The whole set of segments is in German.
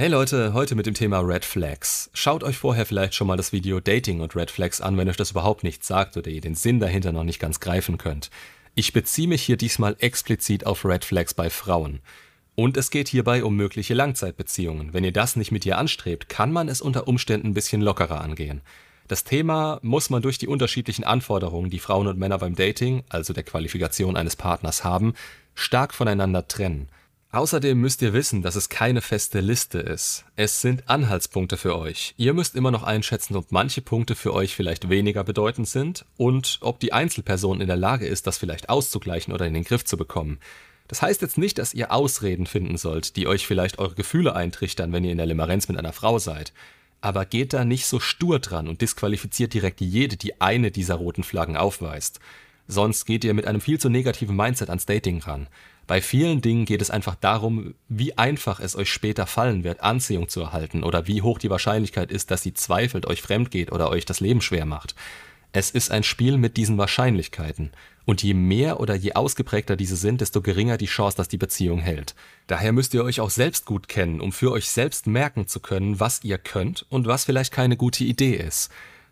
Hey Leute, heute mit dem Thema Red Flags. Schaut euch vorher vielleicht schon mal das Video Dating und Red Flags an, wenn euch das überhaupt nichts sagt oder ihr den Sinn dahinter noch nicht ganz greifen könnt. Ich beziehe mich hier diesmal explizit auf Red Flags bei Frauen. Und es geht hierbei um mögliche Langzeitbeziehungen. Wenn ihr das nicht mit ihr anstrebt, kann man es unter Umständen ein bisschen lockerer angehen. Das Thema muss man durch die unterschiedlichen Anforderungen, die Frauen und Männer beim Dating, also der Qualifikation eines Partners haben, stark voneinander trennen. Außerdem müsst ihr wissen, dass es keine feste Liste ist. Es sind Anhaltspunkte für euch. Ihr müsst immer noch einschätzen, ob manche Punkte für euch vielleicht weniger bedeutend sind und ob die Einzelperson in der Lage ist, das vielleicht auszugleichen oder in den Griff zu bekommen. Das heißt jetzt nicht, dass ihr Ausreden finden sollt, die euch vielleicht eure Gefühle eintrichtern, wenn ihr in der Limerenz mit einer Frau seid. Aber geht da nicht so stur dran und disqualifiziert direkt jede, die eine dieser roten Flaggen aufweist. Sonst geht ihr mit einem viel zu negativen Mindset ans Dating ran. Bei vielen Dingen geht es einfach darum, wie einfach es euch später fallen wird, Anziehung zu erhalten oder wie hoch die Wahrscheinlichkeit ist, dass sie zweifelt, euch fremd geht oder euch das Leben schwer macht. Es ist ein Spiel mit diesen Wahrscheinlichkeiten. Und je mehr oder je ausgeprägter diese sind, desto geringer die Chance, dass die Beziehung hält. Daher müsst ihr euch auch selbst gut kennen, um für euch selbst merken zu können, was ihr könnt und was vielleicht keine gute Idee ist.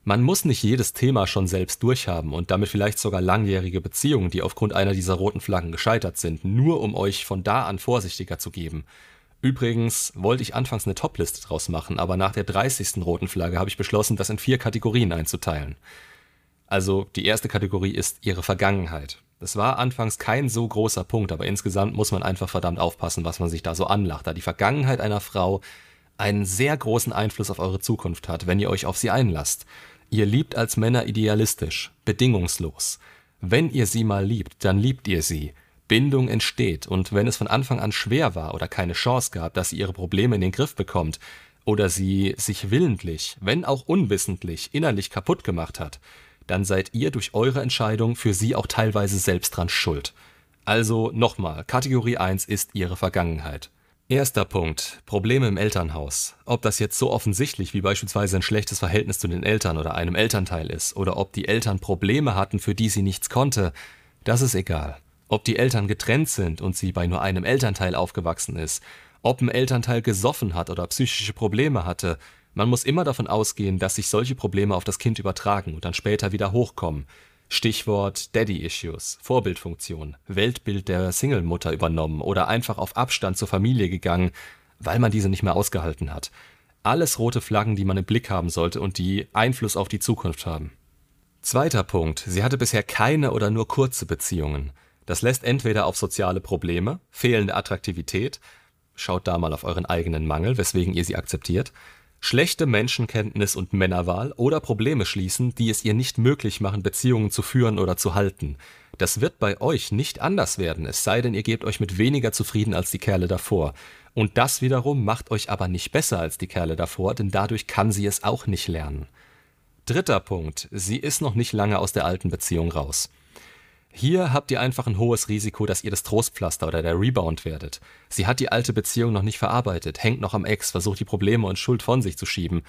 Man muss nicht jedes Thema schon selbst durchhaben und damit vielleicht sogar langjährige Beziehungen, die aufgrund einer dieser roten Flaggen gescheitert sind, nur um euch von da an vorsichtiger zu geben. Übrigens wollte ich anfangs eine Topliste draus machen, aber nach der 30. roten Flagge habe ich beschlossen, das in vier Kategorien einzuteilen. Also die erste Kategorie ist ihre Vergangenheit. Das war anfangs kein so großer Punkt, aber insgesamt muss man einfach verdammt aufpassen, was man sich da so anlacht, da die Vergangenheit einer Frau einen sehr großen Einfluss auf eure Zukunft hat, wenn ihr euch auf sie einlasst. Ihr liebt als Männer idealistisch, bedingungslos. Wenn ihr sie mal liebt, dann liebt ihr sie. Bindung entsteht, und wenn es von Anfang an schwer war oder keine Chance gab, dass sie ihre Probleme in den Griff bekommt, oder sie sich willentlich, wenn auch unwissentlich, innerlich kaputt gemacht hat, dann seid ihr durch eure Entscheidung für sie auch teilweise selbst dran schuld. Also nochmal, Kategorie 1 ist ihre Vergangenheit. Erster Punkt. Probleme im Elternhaus. Ob das jetzt so offensichtlich wie beispielsweise ein schlechtes Verhältnis zu den Eltern oder einem Elternteil ist, oder ob die Eltern Probleme hatten, für die sie nichts konnte, das ist egal. Ob die Eltern getrennt sind und sie bei nur einem Elternteil aufgewachsen ist, ob ein Elternteil gesoffen hat oder psychische Probleme hatte, man muss immer davon ausgehen, dass sich solche Probleme auf das Kind übertragen und dann später wieder hochkommen. Stichwort Daddy-Issues, Vorbildfunktion, Weltbild der Single-Mutter übernommen oder einfach auf Abstand zur Familie gegangen, weil man diese nicht mehr ausgehalten hat. Alles rote Flaggen, die man im Blick haben sollte und die Einfluss auf die Zukunft haben. Zweiter Punkt. Sie hatte bisher keine oder nur kurze Beziehungen. Das lässt entweder auf soziale Probleme, fehlende Attraktivität, schaut da mal auf euren eigenen Mangel, weswegen ihr sie akzeptiert, schlechte Menschenkenntnis und Männerwahl oder Probleme schließen, die es ihr nicht möglich machen, Beziehungen zu führen oder zu halten. Das wird bei euch nicht anders werden, es sei denn, ihr gebt euch mit weniger zufrieden als die Kerle davor. Und das wiederum macht euch aber nicht besser als die Kerle davor, denn dadurch kann sie es auch nicht lernen. Dritter Punkt. Sie ist noch nicht lange aus der alten Beziehung raus. Hier habt ihr einfach ein hohes Risiko, dass ihr das Trostpflaster oder der Rebound werdet. Sie hat die alte Beziehung noch nicht verarbeitet, hängt noch am Ex, versucht die Probleme und Schuld von sich zu schieben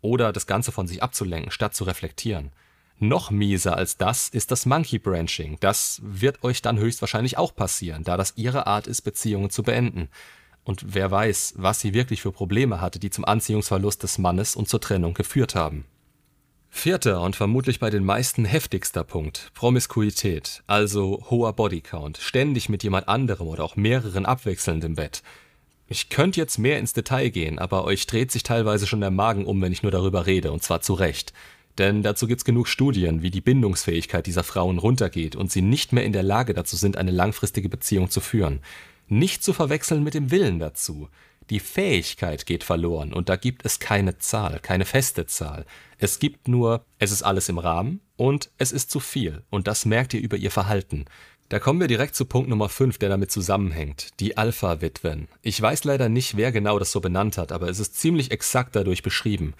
oder das Ganze von sich abzulenken, statt zu reflektieren. Noch mieser als das ist das Monkey Branching. Das wird euch dann höchstwahrscheinlich auch passieren, da das ihre Art ist, Beziehungen zu beenden. Und wer weiß, was sie wirklich für Probleme hatte, die zum Anziehungsverlust des Mannes und zur Trennung geführt haben. Vierter und vermutlich bei den meisten heftigster Punkt: Promiskuität, also hoher Bodycount, ständig mit jemand anderem oder auch mehreren abwechselnd im Bett. Ich könnte jetzt mehr ins Detail gehen, aber euch dreht sich teilweise schon der Magen um, wenn ich nur darüber rede, und zwar zu Recht. Denn dazu gibt's genug Studien, wie die Bindungsfähigkeit dieser Frauen runtergeht und sie nicht mehr in der Lage dazu sind, eine langfristige Beziehung zu führen. Nicht zu verwechseln mit dem Willen dazu. Die Fähigkeit geht verloren und da gibt es keine Zahl, keine feste Zahl. Es gibt nur, es ist alles im Rahmen und es ist zu viel und das merkt ihr über ihr Verhalten. Da kommen wir direkt zu Punkt Nummer 5, der damit zusammenhängt, die Alpha-Witwen. Ich weiß leider nicht, wer genau das so benannt hat, aber es ist ziemlich exakt dadurch beschrieben.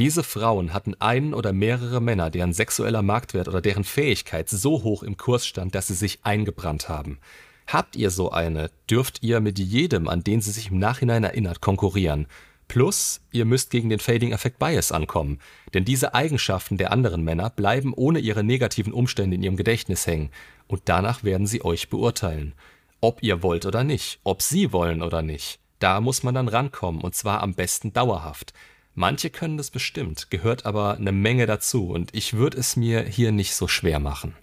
Diese Frauen hatten einen oder mehrere Männer, deren sexueller Marktwert oder deren Fähigkeit so hoch im Kurs stand, dass sie sich eingebrannt haben. Habt ihr so eine, dürft ihr mit jedem, an den sie sich im Nachhinein erinnert, konkurrieren. Plus, ihr müsst gegen den Fading Effect Bias ankommen, denn diese Eigenschaften der anderen Männer bleiben ohne ihre negativen Umstände in ihrem Gedächtnis hängen, und danach werden sie euch beurteilen. Ob ihr wollt oder nicht, ob sie wollen oder nicht. Da muss man dann rankommen und zwar am besten dauerhaft. Manche können das bestimmt, gehört aber eine Menge dazu und ich würde es mir hier nicht so schwer machen.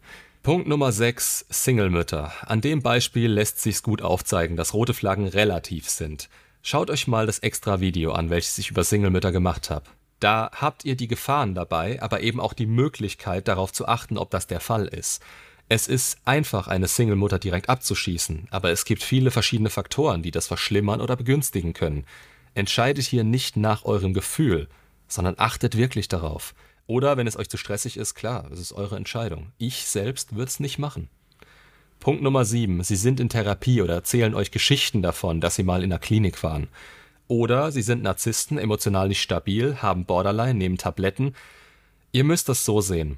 Punkt Nummer 6, Singlemütter. An dem Beispiel lässt sich's gut aufzeigen, dass rote Flaggen relativ sind. Schaut euch mal das extra Video an, welches ich über Singlemütter gemacht habe. Da habt ihr die Gefahren dabei, aber eben auch die Möglichkeit darauf zu achten, ob das der Fall ist. Es ist einfach, eine Singlemutter direkt abzuschießen, aber es gibt viele verschiedene Faktoren, die das verschlimmern oder begünstigen können. Entscheidet hier nicht nach eurem Gefühl, sondern achtet wirklich darauf. Oder wenn es euch zu stressig ist, klar, es ist eure Entscheidung. Ich selbst würde es nicht machen. Punkt Nummer 7. Sie sind in Therapie oder erzählen euch Geschichten davon, dass sie mal in der Klinik waren. Oder sie sind Narzissten, emotional nicht stabil, haben Borderline, nehmen Tabletten. Ihr müsst das so sehen.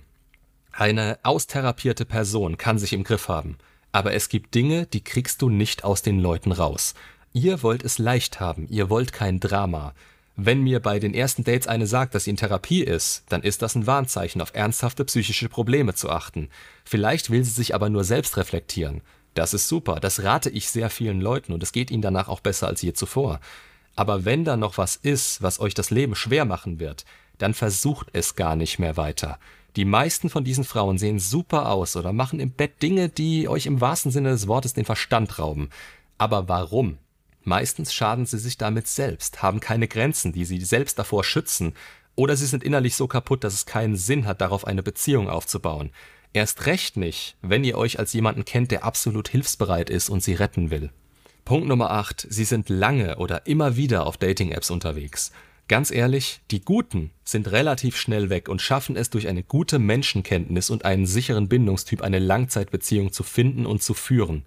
Eine austherapierte Person kann sich im Griff haben, aber es gibt Dinge, die kriegst du nicht aus den Leuten raus. Ihr wollt es leicht haben, ihr wollt kein Drama. Wenn mir bei den ersten Dates eine sagt, dass sie in Therapie ist, dann ist das ein Warnzeichen, auf ernsthafte psychische Probleme zu achten. Vielleicht will sie sich aber nur selbst reflektieren. Das ist super, das rate ich sehr vielen Leuten und es geht ihnen danach auch besser als je zuvor. Aber wenn da noch was ist, was euch das Leben schwer machen wird, dann versucht es gar nicht mehr weiter. Die meisten von diesen Frauen sehen super aus oder machen im Bett Dinge, die euch im wahrsten Sinne des Wortes den Verstand rauben. Aber warum? Meistens schaden sie sich damit selbst, haben keine Grenzen, die sie selbst davor schützen, oder sie sind innerlich so kaputt, dass es keinen Sinn hat, darauf eine Beziehung aufzubauen. Erst recht nicht, wenn ihr euch als jemanden kennt, der absolut hilfsbereit ist und sie retten will. Punkt Nummer 8. Sie sind lange oder immer wieder auf Dating-Apps unterwegs. Ganz ehrlich, die Guten sind relativ schnell weg und schaffen es durch eine gute Menschenkenntnis und einen sicheren Bindungstyp eine Langzeitbeziehung zu finden und zu führen.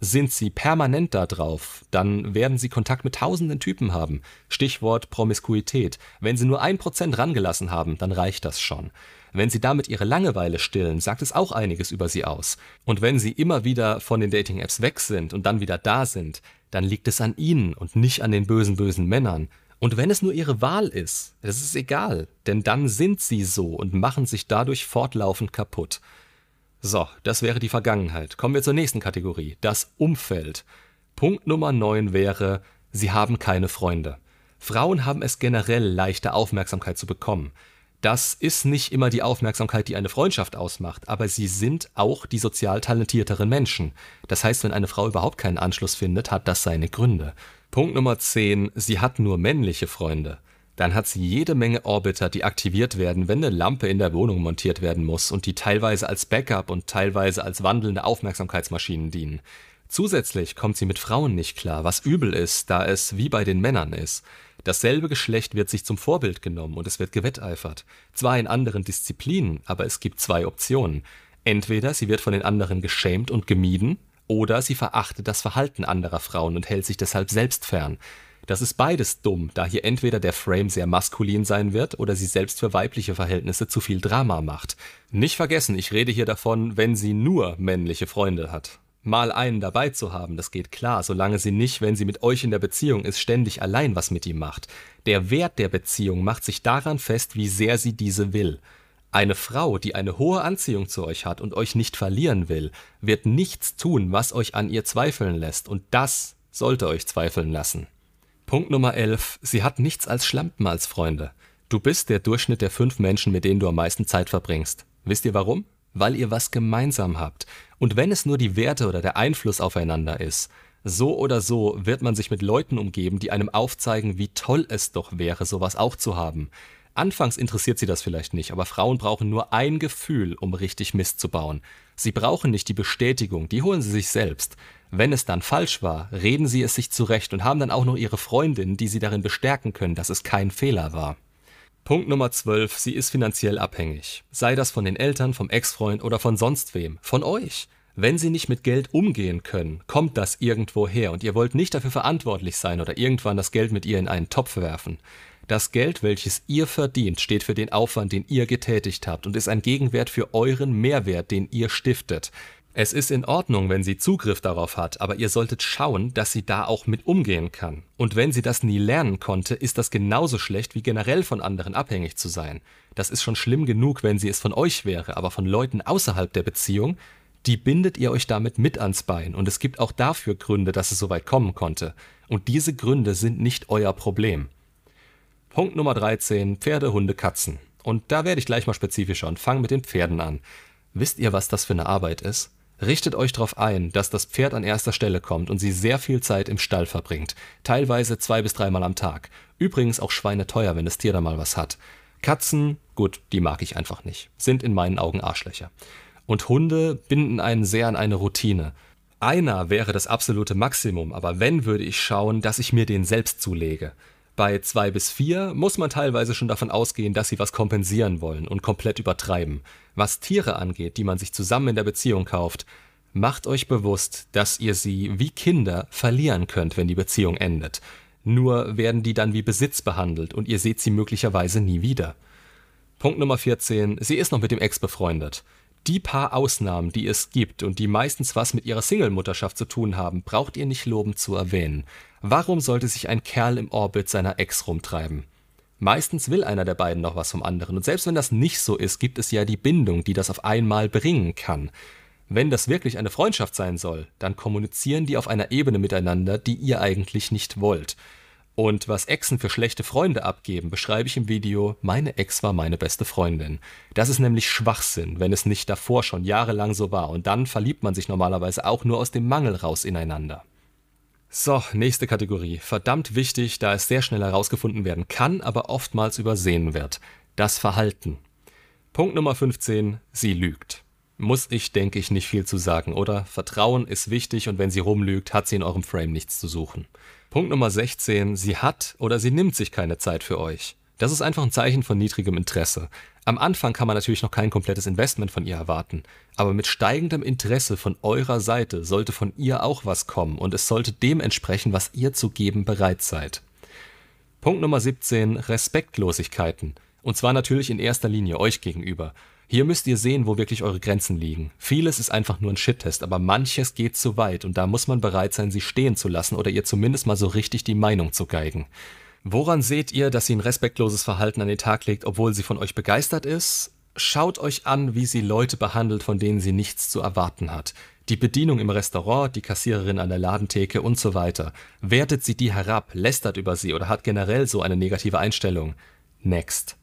Sind sie permanent da drauf, dann werden sie Kontakt mit tausenden Typen haben. Stichwort Promiskuität. Wenn sie nur ein Prozent rangelassen haben, dann reicht das schon. Wenn sie damit ihre Langeweile stillen, sagt es auch einiges über sie aus. Und wenn sie immer wieder von den Dating-Apps weg sind und dann wieder da sind, dann liegt es an ihnen und nicht an den bösen, bösen Männern. Und wenn es nur ihre Wahl ist, das ist egal, denn dann sind sie so und machen sich dadurch fortlaufend kaputt. So, das wäre die Vergangenheit. Kommen wir zur nächsten Kategorie, das Umfeld. Punkt Nummer 9 wäre, sie haben keine Freunde. Frauen haben es generell leichter Aufmerksamkeit zu bekommen. Das ist nicht immer die Aufmerksamkeit, die eine Freundschaft ausmacht, aber sie sind auch die sozial talentierteren Menschen. Das heißt, wenn eine Frau überhaupt keinen Anschluss findet, hat das seine Gründe. Punkt Nummer 10, sie hat nur männliche Freunde dann hat sie jede Menge Orbiter, die aktiviert werden, wenn eine Lampe in der Wohnung montiert werden muss und die teilweise als Backup und teilweise als wandelnde Aufmerksamkeitsmaschinen dienen. Zusätzlich kommt sie mit Frauen nicht klar, was übel ist, da es wie bei den Männern ist. Dasselbe Geschlecht wird sich zum Vorbild genommen und es wird gewetteifert. Zwar in anderen Disziplinen, aber es gibt zwei Optionen. Entweder sie wird von den anderen geschämt und gemieden, oder sie verachtet das Verhalten anderer Frauen und hält sich deshalb selbst fern. Das ist beides dumm, da hier entweder der Frame sehr maskulin sein wird oder sie selbst für weibliche Verhältnisse zu viel Drama macht. Nicht vergessen, ich rede hier davon, wenn sie nur männliche Freunde hat. Mal einen dabei zu haben, das geht klar, solange sie nicht, wenn sie mit euch in der Beziehung ist, ständig allein was mit ihm macht. Der Wert der Beziehung macht sich daran fest, wie sehr sie diese will. Eine Frau, die eine hohe Anziehung zu euch hat und euch nicht verlieren will, wird nichts tun, was euch an ihr zweifeln lässt, und das sollte euch zweifeln lassen. Punkt Nummer 11. Sie hat nichts als Schlampen als Freunde. Du bist der Durchschnitt der fünf Menschen, mit denen du am meisten Zeit verbringst. Wisst ihr warum? Weil ihr was gemeinsam habt. Und wenn es nur die Werte oder der Einfluss aufeinander ist, so oder so wird man sich mit Leuten umgeben, die einem aufzeigen, wie toll es doch wäre, sowas auch zu haben. Anfangs interessiert sie das vielleicht nicht, aber Frauen brauchen nur ein Gefühl, um richtig Mist zu bauen. Sie brauchen nicht die Bestätigung, die holen sie sich selbst. Wenn es dann falsch war, reden sie es sich zurecht und haben dann auch noch ihre Freundin, die sie darin bestärken können, dass es kein Fehler war. Punkt Nummer 12. Sie ist finanziell abhängig. Sei das von den Eltern, vom Ex-Freund oder von sonst wem. Von euch. Wenn sie nicht mit Geld umgehen können, kommt das irgendwo her und ihr wollt nicht dafür verantwortlich sein oder irgendwann das Geld mit ihr in einen Topf werfen. Das Geld, welches ihr verdient, steht für den Aufwand, den ihr getätigt habt und ist ein Gegenwert für euren Mehrwert, den ihr stiftet. Es ist in Ordnung, wenn sie Zugriff darauf hat, aber ihr solltet schauen, dass sie da auch mit umgehen kann. Und wenn sie das nie lernen konnte, ist das genauso schlecht wie generell von anderen abhängig zu sein. Das ist schon schlimm genug, wenn sie es von euch wäre, aber von Leuten außerhalb der Beziehung, die bindet ihr euch damit mit ans Bein und es gibt auch dafür Gründe, dass es so weit kommen konnte. Und diese Gründe sind nicht euer Problem. Punkt Nummer 13, Pferde, Hunde, Katzen. Und da werde ich gleich mal spezifischer und fange mit den Pferden an. Wisst ihr, was das für eine Arbeit ist? Richtet euch darauf ein, dass das Pferd an erster Stelle kommt und sie sehr viel Zeit im Stall verbringt, teilweise zwei bis dreimal am Tag. Übrigens auch Schweine teuer, wenn das Tier da mal was hat. Katzen, gut, die mag ich einfach nicht, sind in meinen Augen Arschlöcher. Und Hunde binden einen sehr an eine Routine. Einer wäre das absolute Maximum, aber wenn würde ich schauen, dass ich mir den selbst zulege. Bei zwei bis vier muss man teilweise schon davon ausgehen, dass sie was kompensieren wollen und komplett übertreiben. Was Tiere angeht, die man sich zusammen in der Beziehung kauft, macht euch bewusst, dass ihr sie wie Kinder verlieren könnt, wenn die Beziehung endet. Nur werden die dann wie Besitz behandelt und ihr seht sie möglicherweise nie wieder. Punkt Nummer 14. Sie ist noch mit dem Ex befreundet. Die paar Ausnahmen, die es gibt und die meistens was mit ihrer Single-Mutterschaft zu tun haben, braucht ihr nicht lobend zu erwähnen. Warum sollte sich ein Kerl im Orbit seiner Ex rumtreiben? Meistens will einer der beiden noch was vom anderen, und selbst wenn das nicht so ist, gibt es ja die Bindung, die das auf einmal bringen kann. Wenn das wirklich eine Freundschaft sein soll, dann kommunizieren die auf einer Ebene miteinander, die ihr eigentlich nicht wollt. Und was Exen für schlechte Freunde abgeben, beschreibe ich im Video Meine Ex war meine beste Freundin. Das ist nämlich Schwachsinn, wenn es nicht davor schon jahrelang so war und dann verliebt man sich normalerweise auch nur aus dem Mangel raus ineinander. So, nächste Kategorie. Verdammt wichtig, da es sehr schnell herausgefunden werden kann, aber oftmals übersehen wird. Das Verhalten. Punkt Nummer 15. Sie lügt. Muss ich, denke ich, nicht viel zu sagen, oder? Vertrauen ist wichtig und wenn sie rumlügt, hat sie in eurem Frame nichts zu suchen. Punkt Nummer 16. Sie hat oder sie nimmt sich keine Zeit für euch. Das ist einfach ein Zeichen von niedrigem Interesse. Am Anfang kann man natürlich noch kein komplettes Investment von ihr erwarten, aber mit steigendem Interesse von eurer Seite sollte von ihr auch was kommen und es sollte dem entsprechen, was ihr zu geben bereit seid. Punkt Nummer 17. Respektlosigkeiten. Und zwar natürlich in erster Linie euch gegenüber. Hier müsst ihr sehen, wo wirklich eure Grenzen liegen. Vieles ist einfach nur ein Shit-Test, aber manches geht zu weit und da muss man bereit sein, sie stehen zu lassen oder ihr zumindest mal so richtig die Meinung zu geigen. Woran seht ihr, dass sie ein respektloses Verhalten an den Tag legt, obwohl sie von euch begeistert ist? Schaut euch an, wie sie Leute behandelt, von denen sie nichts zu erwarten hat. Die Bedienung im Restaurant, die Kassiererin an der Ladentheke und so weiter. Wertet sie die herab, lästert über sie oder hat generell so eine negative Einstellung? Next.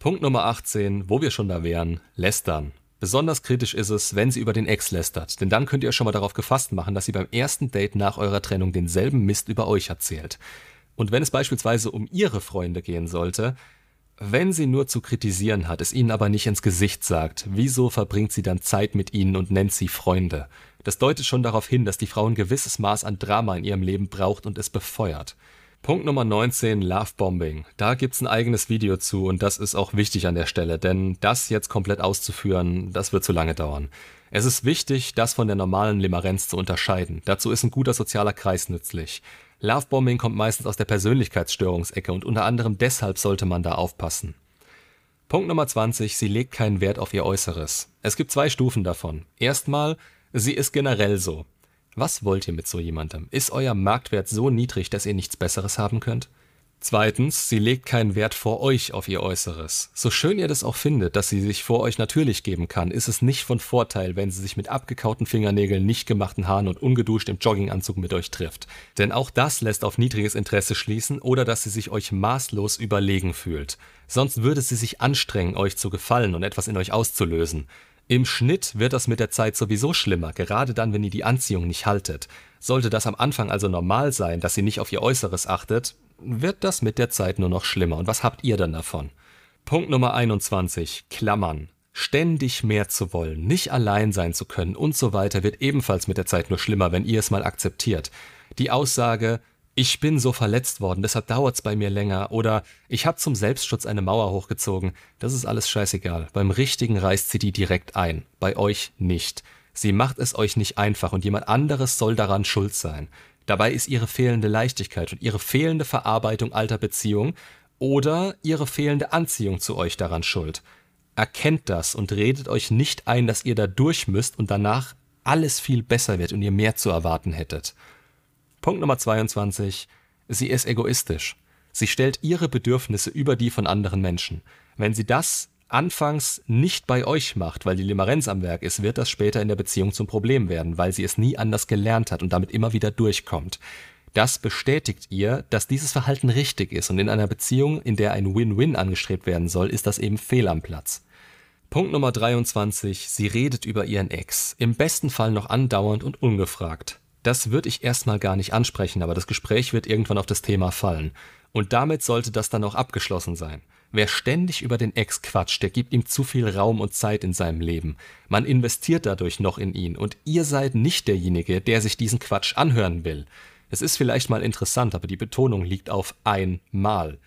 Punkt Nummer 18, wo wir schon da wären, lästern. Besonders kritisch ist es, wenn sie über den Ex lästert, denn dann könnt ihr euch schon mal darauf gefasst machen, dass sie beim ersten Date nach eurer Trennung denselben Mist über euch erzählt. Und wenn es beispielsweise um ihre Freunde gehen sollte, wenn sie nur zu kritisieren hat, es ihnen aber nicht ins Gesicht sagt, wieso verbringt sie dann Zeit mit ihnen und nennt sie Freunde? Das deutet schon darauf hin, dass die Frau ein gewisses Maß an Drama in ihrem Leben braucht und es befeuert. Punkt Nummer 19, Lovebombing. Da gibt's ein eigenes Video zu und das ist auch wichtig an der Stelle, denn das jetzt komplett auszuführen, das wird zu lange dauern. Es ist wichtig, das von der normalen Limerenz zu unterscheiden. Dazu ist ein guter sozialer Kreis nützlich. Lovebombing kommt meistens aus der Persönlichkeitsstörungsecke und unter anderem deshalb sollte man da aufpassen. Punkt Nummer 20, sie legt keinen Wert auf ihr Äußeres. Es gibt zwei Stufen davon. Erstmal, sie ist generell so. Was wollt ihr mit so jemandem? Ist euer Marktwert so niedrig, dass ihr nichts Besseres haben könnt? Zweitens, sie legt keinen Wert vor euch auf ihr Äußeres. So schön ihr das auch findet, dass sie sich vor euch natürlich geben kann, ist es nicht von Vorteil, wenn sie sich mit abgekauten Fingernägeln, nicht gemachten Haaren und ungeduscht im Jogginganzug mit euch trifft. Denn auch das lässt auf niedriges Interesse schließen oder dass sie sich euch maßlos überlegen fühlt. Sonst würde sie sich anstrengen, euch zu gefallen und etwas in euch auszulösen. Im Schnitt wird das mit der Zeit sowieso schlimmer, gerade dann, wenn ihr die Anziehung nicht haltet. Sollte das am Anfang also normal sein, dass sie nicht auf ihr Äußeres achtet, wird das mit der Zeit nur noch schlimmer. Und was habt ihr dann davon? Punkt Nummer 21. Klammern. Ständig mehr zu wollen, nicht allein sein zu können und so weiter wird ebenfalls mit der Zeit nur schlimmer, wenn ihr es mal akzeptiert. Die Aussage, ich bin so verletzt worden, deshalb dauert's bei mir länger oder ich habe zum Selbstschutz eine Mauer hochgezogen. Das ist alles scheißegal. Beim Richtigen reißt sie die direkt ein, bei euch nicht. Sie macht es euch nicht einfach und jemand anderes soll daran schuld sein. Dabei ist ihre fehlende Leichtigkeit und ihre fehlende Verarbeitung alter Beziehungen oder ihre fehlende Anziehung zu euch daran schuld. Erkennt das und redet euch nicht ein, dass ihr da durch müsst und danach alles viel besser wird und ihr mehr zu erwarten hättet. Punkt Nummer 22. Sie ist egoistisch. Sie stellt ihre Bedürfnisse über die von anderen Menschen. Wenn sie das anfangs nicht bei euch macht, weil die Limerenz am Werk ist, wird das später in der Beziehung zum Problem werden, weil sie es nie anders gelernt hat und damit immer wieder durchkommt. Das bestätigt ihr, dass dieses Verhalten richtig ist und in einer Beziehung, in der ein Win-Win angestrebt werden soll, ist das eben fehl am Platz. Punkt Nummer 23. Sie redet über ihren Ex. Im besten Fall noch andauernd und ungefragt. Das würde ich erstmal gar nicht ansprechen, aber das Gespräch wird irgendwann auf das Thema fallen. Und damit sollte das dann auch abgeschlossen sein. Wer ständig über den Ex quatscht, der gibt ihm zu viel Raum und Zeit in seinem Leben. Man investiert dadurch noch in ihn und ihr seid nicht derjenige, der sich diesen Quatsch anhören will. Es ist vielleicht mal interessant, aber die Betonung liegt auf einmal.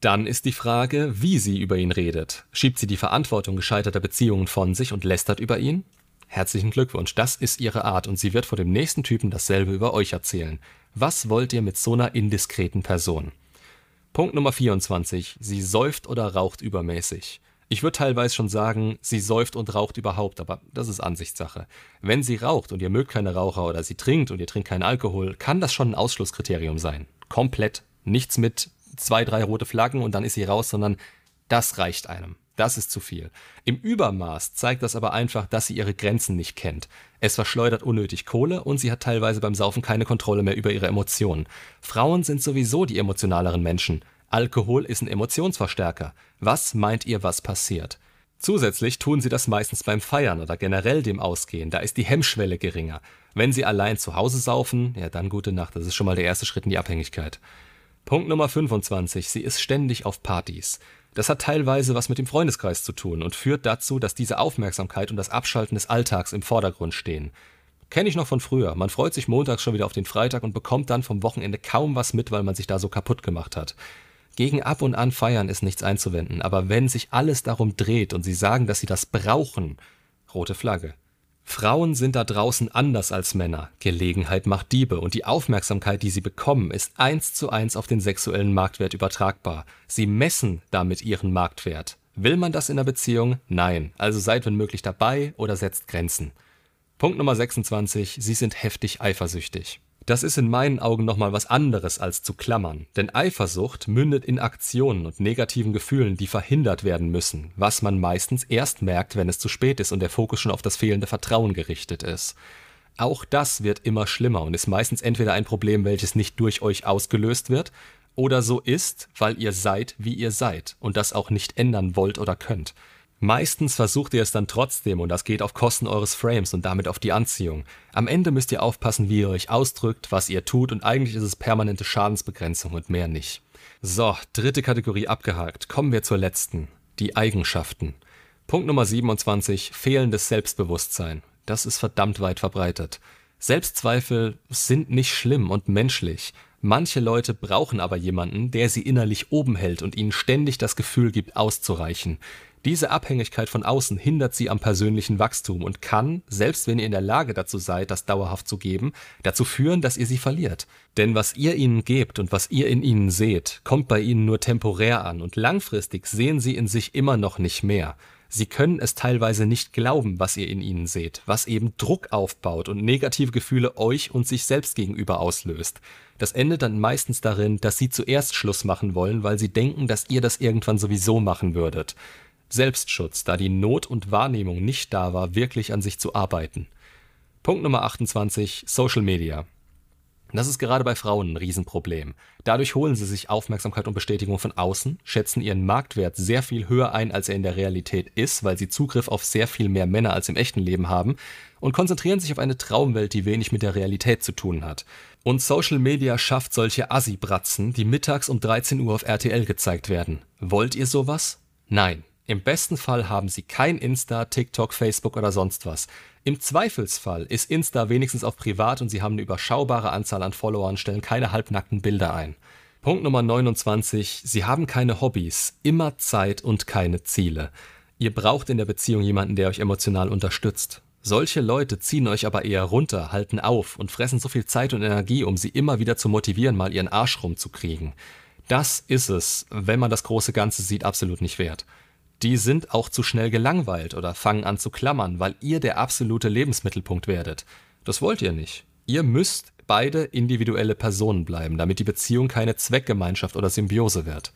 Dann ist die Frage, wie sie über ihn redet. Schiebt sie die Verantwortung gescheiterter Beziehungen von sich und lästert über ihn? Herzlichen Glückwunsch, das ist ihre Art und sie wird vor dem nächsten Typen dasselbe über euch erzählen. Was wollt ihr mit so einer indiskreten Person? Punkt Nummer 24. Sie säuft oder raucht übermäßig. Ich würde teilweise schon sagen, sie säuft und raucht überhaupt, aber das ist Ansichtssache. Wenn sie raucht und ihr mögt keine Raucher oder sie trinkt und ihr trinkt keinen Alkohol, kann das schon ein Ausschlusskriterium sein. Komplett. Nichts mit zwei, drei rote Flaggen und dann ist sie raus, sondern das reicht einem. Das ist zu viel. Im Übermaß zeigt das aber einfach, dass sie ihre Grenzen nicht kennt. Es verschleudert unnötig Kohle und sie hat teilweise beim Saufen keine Kontrolle mehr über ihre Emotionen. Frauen sind sowieso die emotionaleren Menschen. Alkohol ist ein Emotionsverstärker. Was meint ihr, was passiert? Zusätzlich tun sie das meistens beim Feiern oder generell dem Ausgehen, da ist die Hemmschwelle geringer. Wenn sie allein zu Hause saufen, ja dann gute Nacht, das ist schon mal der erste Schritt in die Abhängigkeit. Punkt Nummer 25. Sie ist ständig auf Partys. Das hat teilweise was mit dem Freundeskreis zu tun und führt dazu, dass diese Aufmerksamkeit und das Abschalten des Alltags im Vordergrund stehen. Kenne ich noch von früher. Man freut sich montags schon wieder auf den Freitag und bekommt dann vom Wochenende kaum was mit, weil man sich da so kaputt gemacht hat. Gegen ab und an feiern ist nichts einzuwenden, aber wenn sich alles darum dreht und sie sagen, dass sie das brauchen, rote Flagge. Frauen sind da draußen anders als Männer. Gelegenheit macht Diebe und die Aufmerksamkeit, die sie bekommen, ist eins zu eins auf den sexuellen Marktwert übertragbar. Sie messen damit ihren Marktwert. Will man das in einer Beziehung? Nein. Also seid wenn möglich dabei oder setzt Grenzen. Punkt Nummer 26. Sie sind heftig eifersüchtig. Das ist in meinen Augen nochmal was anderes als zu klammern, denn Eifersucht mündet in Aktionen und negativen Gefühlen, die verhindert werden müssen, was man meistens erst merkt, wenn es zu spät ist und der Fokus schon auf das fehlende Vertrauen gerichtet ist. Auch das wird immer schlimmer und ist meistens entweder ein Problem, welches nicht durch euch ausgelöst wird, oder so ist, weil ihr seid, wie ihr seid und das auch nicht ändern wollt oder könnt. Meistens versucht ihr es dann trotzdem und das geht auf Kosten eures Frames und damit auf die Anziehung. Am Ende müsst ihr aufpassen, wie ihr euch ausdrückt, was ihr tut und eigentlich ist es permanente Schadensbegrenzung und mehr nicht. So, dritte Kategorie abgehakt. Kommen wir zur letzten. Die Eigenschaften. Punkt Nummer 27. Fehlendes Selbstbewusstsein. Das ist verdammt weit verbreitet. Selbstzweifel sind nicht schlimm und menschlich. Manche Leute brauchen aber jemanden, der sie innerlich oben hält und ihnen ständig das Gefühl gibt, auszureichen. Diese Abhängigkeit von außen hindert sie am persönlichen Wachstum und kann, selbst wenn ihr in der Lage dazu seid, das dauerhaft zu geben, dazu führen, dass ihr sie verliert. Denn was ihr ihnen gebt und was ihr in ihnen seht, kommt bei ihnen nur temporär an und langfristig sehen sie in sich immer noch nicht mehr. Sie können es teilweise nicht glauben, was ihr in ihnen seht, was eben Druck aufbaut und negative Gefühle euch und sich selbst gegenüber auslöst. Das endet dann meistens darin, dass sie zuerst Schluss machen wollen, weil sie denken, dass ihr das irgendwann sowieso machen würdet. Selbstschutz, da die Not und Wahrnehmung nicht da war, wirklich an sich zu arbeiten. Punkt Nummer 28. Social Media. Das ist gerade bei Frauen ein Riesenproblem. Dadurch holen sie sich Aufmerksamkeit und Bestätigung von außen, schätzen ihren Marktwert sehr viel höher ein, als er in der Realität ist, weil sie Zugriff auf sehr viel mehr Männer als im echten Leben haben und konzentrieren sich auf eine Traumwelt, die wenig mit der Realität zu tun hat. Und Social Media schafft solche Assi-Bratzen, die mittags um 13 Uhr auf RTL gezeigt werden. Wollt ihr sowas? Nein. Im besten Fall haben Sie kein Insta, TikTok, Facebook oder sonst was. Im Zweifelsfall ist Insta wenigstens auf privat und Sie haben eine überschaubare Anzahl an Followern, stellen keine halbnackten Bilder ein. Punkt Nummer 29. Sie haben keine Hobbys, immer Zeit und keine Ziele. Ihr braucht in der Beziehung jemanden, der euch emotional unterstützt. Solche Leute ziehen euch aber eher runter, halten auf und fressen so viel Zeit und Energie, um sie immer wieder zu motivieren, mal ihren Arsch rumzukriegen. Das ist es, wenn man das große Ganze sieht, absolut nicht wert die sind auch zu schnell gelangweilt oder fangen an zu klammern, weil ihr der absolute Lebensmittelpunkt werdet. Das wollt ihr nicht. Ihr müsst beide individuelle Personen bleiben, damit die Beziehung keine Zweckgemeinschaft oder Symbiose wird.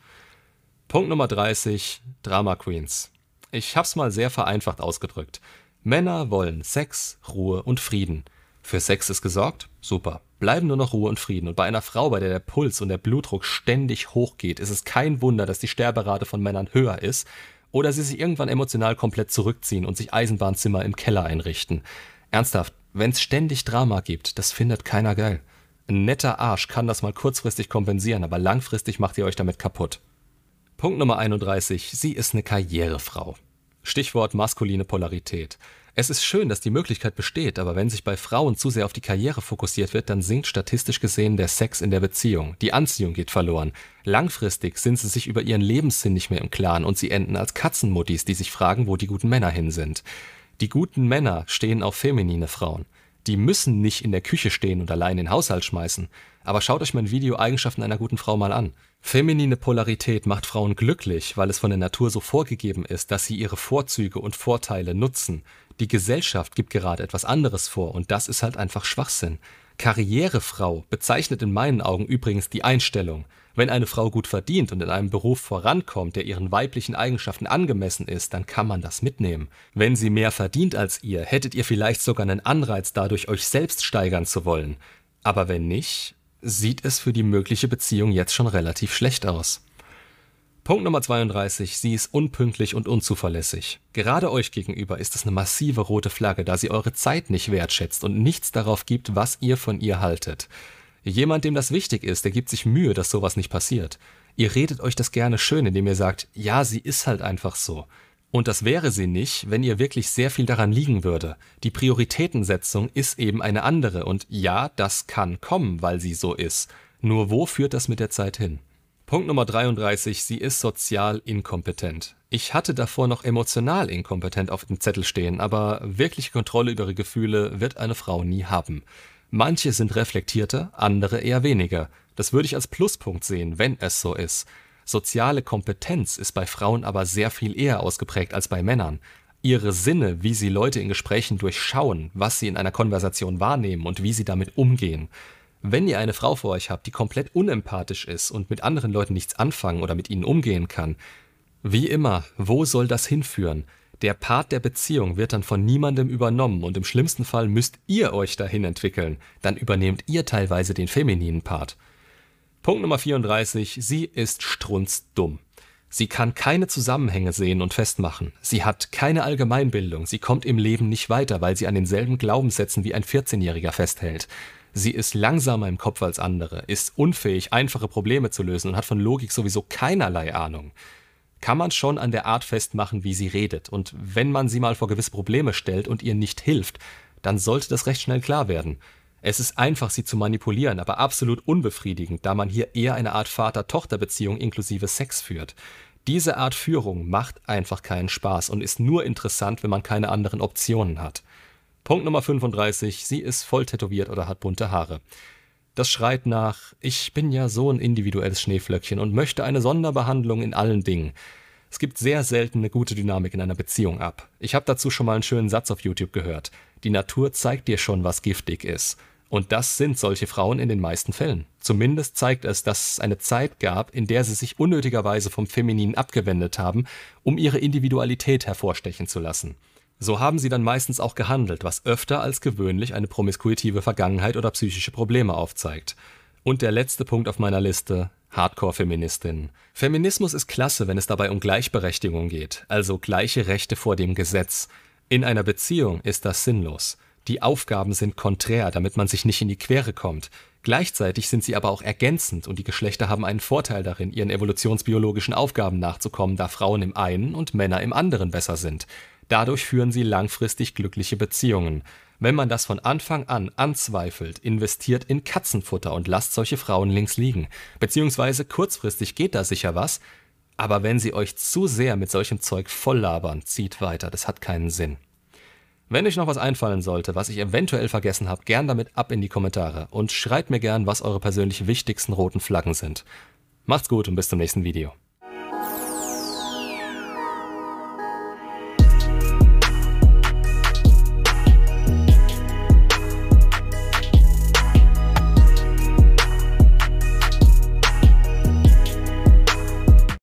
Punkt Nummer 30. Drama Queens. Ich hab's mal sehr vereinfacht ausgedrückt. Männer wollen Sex, Ruhe und Frieden. Für Sex ist gesorgt? Super. Bleiben nur noch Ruhe und Frieden. Und bei einer Frau, bei der der Puls und der Blutdruck ständig hochgeht, ist es kein Wunder, dass die Sterberate von Männern höher ist oder sie sich irgendwann emotional komplett zurückziehen und sich Eisenbahnzimmer im Keller einrichten. Ernsthaft, wenn's ständig Drama gibt, das findet keiner geil. Ein netter Arsch kann das mal kurzfristig kompensieren, aber langfristig macht ihr euch damit kaputt. Punkt Nummer 31. Sie ist eine Karrierefrau. Stichwort maskuline Polarität. Es ist schön, dass die Möglichkeit besteht, aber wenn sich bei Frauen zu sehr auf die Karriere fokussiert wird, dann sinkt statistisch gesehen der Sex in der Beziehung. Die Anziehung geht verloren. Langfristig sind sie sich über ihren Lebenssinn nicht mehr im Klaren und sie enden als Katzenmuttis, die sich fragen, wo die guten Männer hin sind. Die guten Männer stehen auf feminine Frauen. Die müssen nicht in der Küche stehen und allein den Haushalt schmeißen. Aber schaut euch mein Video Eigenschaften einer guten Frau mal an. Feminine Polarität macht Frauen glücklich, weil es von der Natur so vorgegeben ist, dass sie ihre Vorzüge und Vorteile nutzen. Die Gesellschaft gibt gerade etwas anderes vor und das ist halt einfach Schwachsinn. Karrierefrau bezeichnet in meinen Augen übrigens die Einstellung. Wenn eine Frau gut verdient und in einem Beruf vorankommt, der ihren weiblichen Eigenschaften angemessen ist, dann kann man das mitnehmen. Wenn sie mehr verdient als ihr, hättet ihr vielleicht sogar einen Anreiz dadurch, euch selbst steigern zu wollen. Aber wenn nicht, sieht es für die mögliche Beziehung jetzt schon relativ schlecht aus. Punkt Nummer 32. Sie ist unpünktlich und unzuverlässig. Gerade euch gegenüber ist es eine massive rote Flagge, da sie eure Zeit nicht wertschätzt und nichts darauf gibt, was ihr von ihr haltet. Jemand, dem das wichtig ist, der gibt sich Mühe, dass sowas nicht passiert. Ihr redet euch das gerne schön, indem ihr sagt, ja, sie ist halt einfach so. Und das wäre sie nicht, wenn ihr wirklich sehr viel daran liegen würde. Die Prioritätensetzung ist eben eine andere und ja, das kann kommen, weil sie so ist. Nur wo führt das mit der Zeit hin? Punkt Nummer 33. Sie ist sozial inkompetent. Ich hatte davor noch emotional inkompetent auf dem Zettel stehen, aber wirkliche Kontrolle über ihre Gefühle wird eine Frau nie haben. Manche sind reflektierter, andere eher weniger. Das würde ich als Pluspunkt sehen, wenn es so ist. Soziale Kompetenz ist bei Frauen aber sehr viel eher ausgeprägt als bei Männern. Ihre Sinne, wie sie Leute in Gesprächen durchschauen, was sie in einer Konversation wahrnehmen und wie sie damit umgehen. Wenn ihr eine Frau vor euch habt, die komplett unempathisch ist und mit anderen Leuten nichts anfangen oder mit ihnen umgehen kann, wie immer, wo soll das hinführen? Der Part der Beziehung wird dann von niemandem übernommen und im schlimmsten Fall müsst ihr euch dahin entwickeln. Dann übernehmt ihr teilweise den femininen Part. Punkt Nummer 34. Sie ist strunzdumm. Sie kann keine Zusammenhänge sehen und festmachen. Sie hat keine Allgemeinbildung. Sie kommt im Leben nicht weiter, weil sie an denselben Glaubenssätzen wie ein 14-Jähriger festhält. Sie ist langsamer im Kopf als andere, ist unfähig, einfache Probleme zu lösen und hat von Logik sowieso keinerlei Ahnung. Kann man schon an der Art festmachen, wie sie redet. Und wenn man sie mal vor gewisse Probleme stellt und ihr nicht hilft, dann sollte das recht schnell klar werden. Es ist einfach, sie zu manipulieren, aber absolut unbefriedigend, da man hier eher eine Art Vater-Tochter-Beziehung inklusive Sex führt. Diese Art Führung macht einfach keinen Spaß und ist nur interessant, wenn man keine anderen Optionen hat. Punkt Nummer 35. Sie ist voll tätowiert oder hat bunte Haare. Das schreit nach, ich bin ja so ein individuelles Schneeflöckchen und möchte eine Sonderbehandlung in allen Dingen. Es gibt sehr selten eine gute Dynamik in einer Beziehung ab. Ich habe dazu schon mal einen schönen Satz auf YouTube gehört. Die Natur zeigt dir schon, was giftig ist. Und das sind solche Frauen in den meisten Fällen. Zumindest zeigt es, dass es eine Zeit gab, in der sie sich unnötigerweise vom Femininen abgewendet haben, um ihre Individualität hervorstechen zu lassen. So haben sie dann meistens auch gehandelt, was öfter als gewöhnlich eine promiskuitive Vergangenheit oder psychische Probleme aufzeigt. Und der letzte Punkt auf meiner Liste, Hardcore-Feministinnen. Feminismus ist klasse, wenn es dabei um Gleichberechtigung geht, also gleiche Rechte vor dem Gesetz. In einer Beziehung ist das sinnlos. Die Aufgaben sind konträr, damit man sich nicht in die Quere kommt. Gleichzeitig sind sie aber auch ergänzend und die Geschlechter haben einen Vorteil darin, ihren evolutionsbiologischen Aufgaben nachzukommen, da Frauen im einen und Männer im anderen besser sind. Dadurch führen sie langfristig glückliche Beziehungen. Wenn man das von Anfang an anzweifelt, investiert in Katzenfutter und lasst solche Frauen links liegen. Beziehungsweise kurzfristig geht da sicher was, aber wenn sie euch zu sehr mit solchem Zeug volllabern, zieht weiter, das hat keinen Sinn. Wenn euch noch was einfallen sollte, was ich eventuell vergessen habe, gern damit ab in die Kommentare und schreibt mir gern, was eure persönlich wichtigsten roten Flaggen sind. Macht's gut und bis zum nächsten Video.